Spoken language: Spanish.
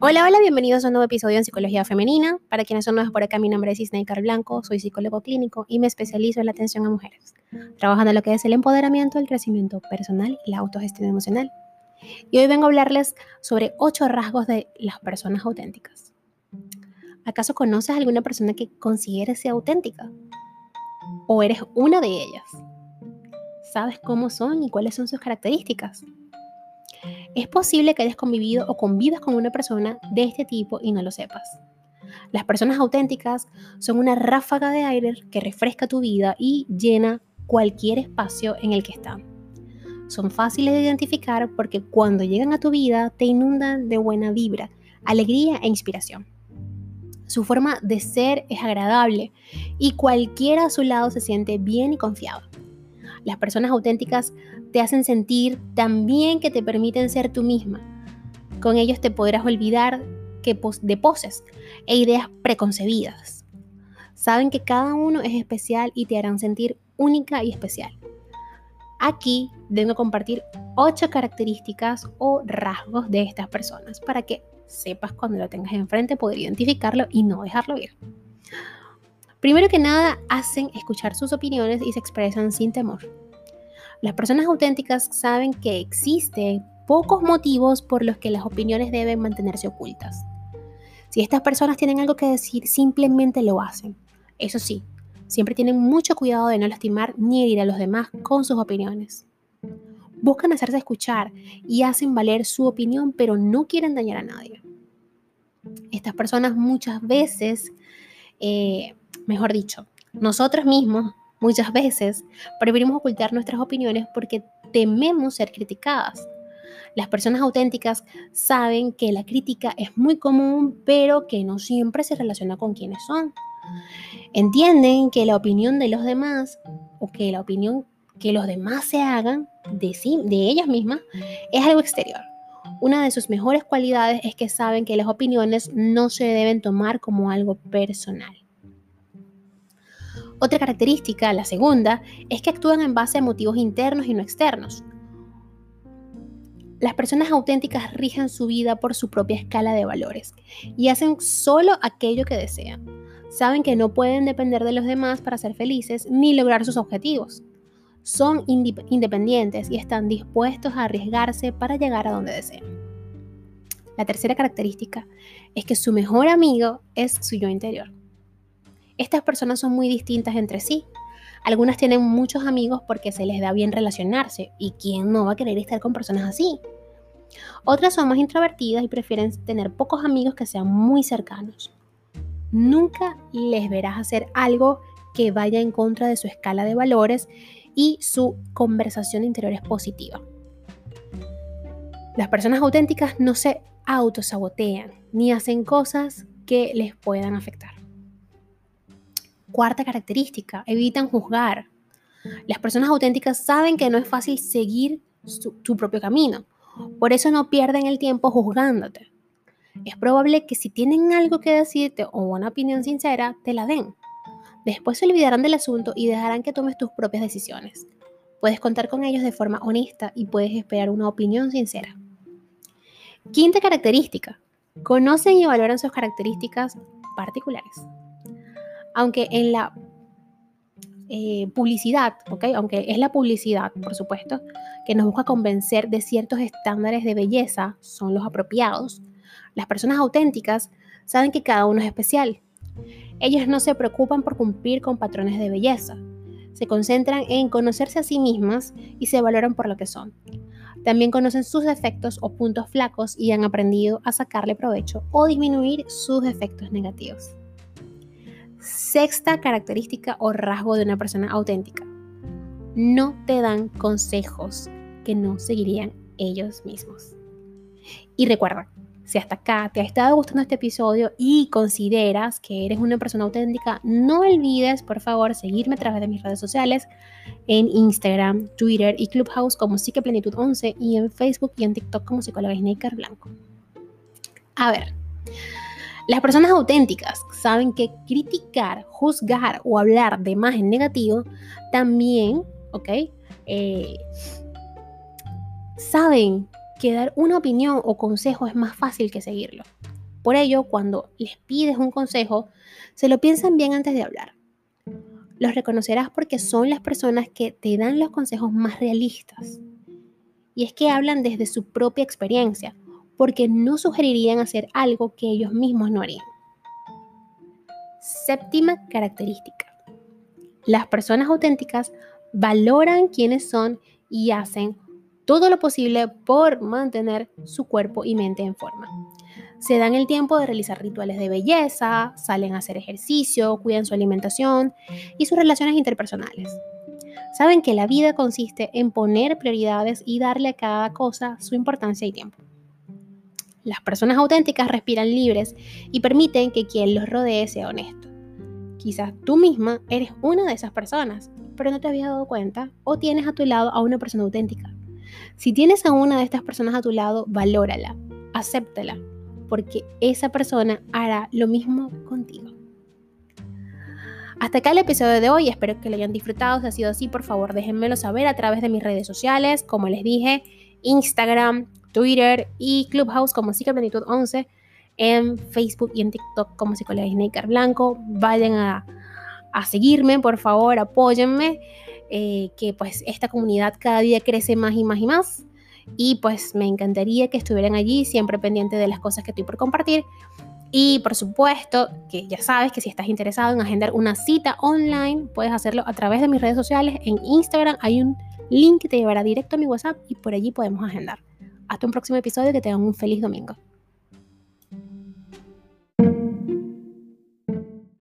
Hola, hola, bienvenidos a un nuevo episodio en Psicología Femenina. Para quienes son nuevos por acá, mi nombre es Isnei Blanco, soy psicólogo clínico y me especializo en la atención a mujeres, trabajando en lo que es el empoderamiento, el crecimiento personal y la autogestión emocional. Y hoy vengo a hablarles sobre ocho rasgos de las personas auténticas. ¿Acaso conoces a alguna persona que considere ser auténtica? ¿O eres una de ellas? ¿Sabes cómo son y cuáles son sus características? Es posible que hayas convivido o convivas con una persona de este tipo y no lo sepas. Las personas auténticas son una ráfaga de aire que refresca tu vida y llena cualquier espacio en el que están. Son fáciles de identificar porque cuando llegan a tu vida te inundan de buena vibra, alegría e inspiración. Su forma de ser es agradable y cualquiera a su lado se siente bien y confiado. Las personas auténticas te hacen sentir tan bien que te permiten ser tú misma. Con ellos te podrás olvidar que de poses e ideas preconcebidas. Saben que cada uno es especial y te harán sentir única y especial. Aquí a compartir ocho características o rasgos de estas personas para que sepas cuando lo tengas enfrente poder identificarlo y no dejarlo ir. Primero que nada, hacen escuchar sus opiniones y se expresan sin temor. Las personas auténticas saben que existen pocos motivos por los que las opiniones deben mantenerse ocultas. Si estas personas tienen algo que decir, simplemente lo hacen. Eso sí, siempre tienen mucho cuidado de no lastimar ni herir a los demás con sus opiniones. Buscan hacerse escuchar y hacen valer su opinión, pero no quieren dañar a nadie. Estas personas muchas veces, eh, mejor dicho, nosotros mismos Muchas veces preferimos ocultar nuestras opiniones porque tememos ser criticadas. Las personas auténticas saben que la crítica es muy común, pero que no siempre se relaciona con quienes son. Entienden que la opinión de los demás o que la opinión que los demás se hagan de, sí, de ellas mismas es algo exterior. Una de sus mejores cualidades es que saben que las opiniones no se deben tomar como algo personal. Otra característica, la segunda, es que actúan en base a motivos internos y no externos. Las personas auténticas rigen su vida por su propia escala de valores y hacen solo aquello que desean. Saben que no pueden depender de los demás para ser felices ni lograr sus objetivos. Son independientes y están dispuestos a arriesgarse para llegar a donde desean. La tercera característica es que su mejor amigo es su yo interior. Estas personas son muy distintas entre sí. Algunas tienen muchos amigos porque se les da bien relacionarse y quién no va a querer estar con personas así. Otras son más introvertidas y prefieren tener pocos amigos que sean muy cercanos. Nunca les verás hacer algo que vaya en contra de su escala de valores y su conversación interior es positiva. Las personas auténticas no se autosabotean ni hacen cosas que les puedan afectar. Cuarta característica, evitan juzgar. Las personas auténticas saben que no es fácil seguir su, propio camino. Por eso no pierden el tiempo juzgándote. Es probable que si tienen algo que decirte o una opinión sincera, te la den. Después se olvidarán del asunto y dejarán que tomes tus propias decisiones. Puedes contar con ellos de forma honesta y puedes esperar una opinión sincera. Quinta característica. Conocen y valoran sus características particulares aunque en la eh, publicidad, aunque es la publicidad, por supuesto, que nos busca convencer de ciertos estándares de belleza son los apropiados, las personas auténticas saben que cada uno es especial. Ellos no se preocupan por cumplir con patrones de belleza, se concentran en conocerse a sí mismas y se valoran por lo que son. También conocen sus defectos o puntos flacos y han aprendido a sacarle provecho o disminuir sus efectos negativos. Sexta característica o rasgo de una persona auténtica. No te dan consejos que no seguirían ellos mismos. Y recuerda, si hasta acá te ha estado gustando este episodio y consideras que eres una persona auténtica, no olvides, por favor, seguirme a través de mis redes sociales en Instagram, Twitter y Clubhouse como Plenitud 11 y en Facebook y en TikTok como Psicóloga Snaker Blanco. A ver, las personas auténticas saben que criticar, juzgar o hablar de más en negativo también, ¿ok? Eh, saben que dar una opinión o consejo es más fácil que seguirlo. Por ello, cuando les pides un consejo, se lo piensan bien antes de hablar. Los reconocerás porque son las personas que te dan los consejos más realistas. Y es que hablan desde su propia experiencia, porque no sugerirían hacer algo que ellos mismos no harían. Séptima característica. Las personas auténticas valoran quiénes son y hacen todo lo posible por mantener su cuerpo y mente en forma. Se dan el tiempo de realizar rituales de belleza, salen a hacer ejercicio, cuidan su alimentación y sus relaciones interpersonales. Saben que la vida consiste en poner prioridades y darle a cada cosa su importancia y tiempo. Las personas auténticas respiran libres y permiten que quien los rodee sea honesto. Quizás tú misma eres una de esas personas, pero no te habías dado cuenta o tienes a tu lado a una persona auténtica. Si tienes a una de estas personas a tu lado, valórala, acéptala, porque esa persona hará lo mismo contigo. Hasta acá el episodio de hoy, espero que lo hayan disfrutado. Si ha sido así, por favor déjenmelo saber a través de mis redes sociales, como les dije, Instagram, Twitter y Clubhouse como Psicoplanitud 11, en Facebook y en TikTok como Psicóloga Snaker Blanco. Vayan a, a seguirme, por favor, apóyenme. Eh, que pues esta comunidad cada día crece más y más y más. Y pues me encantaría que estuvieran allí, siempre pendiente de las cosas que estoy por compartir. Y por supuesto que ya sabes que si estás interesado en agendar una cita online, puedes hacerlo a través de mis redes sociales. En Instagram hay un link que te llevará directo a mi WhatsApp y por allí podemos agendar. Hasta un próximo episodio, que tengan un feliz domingo.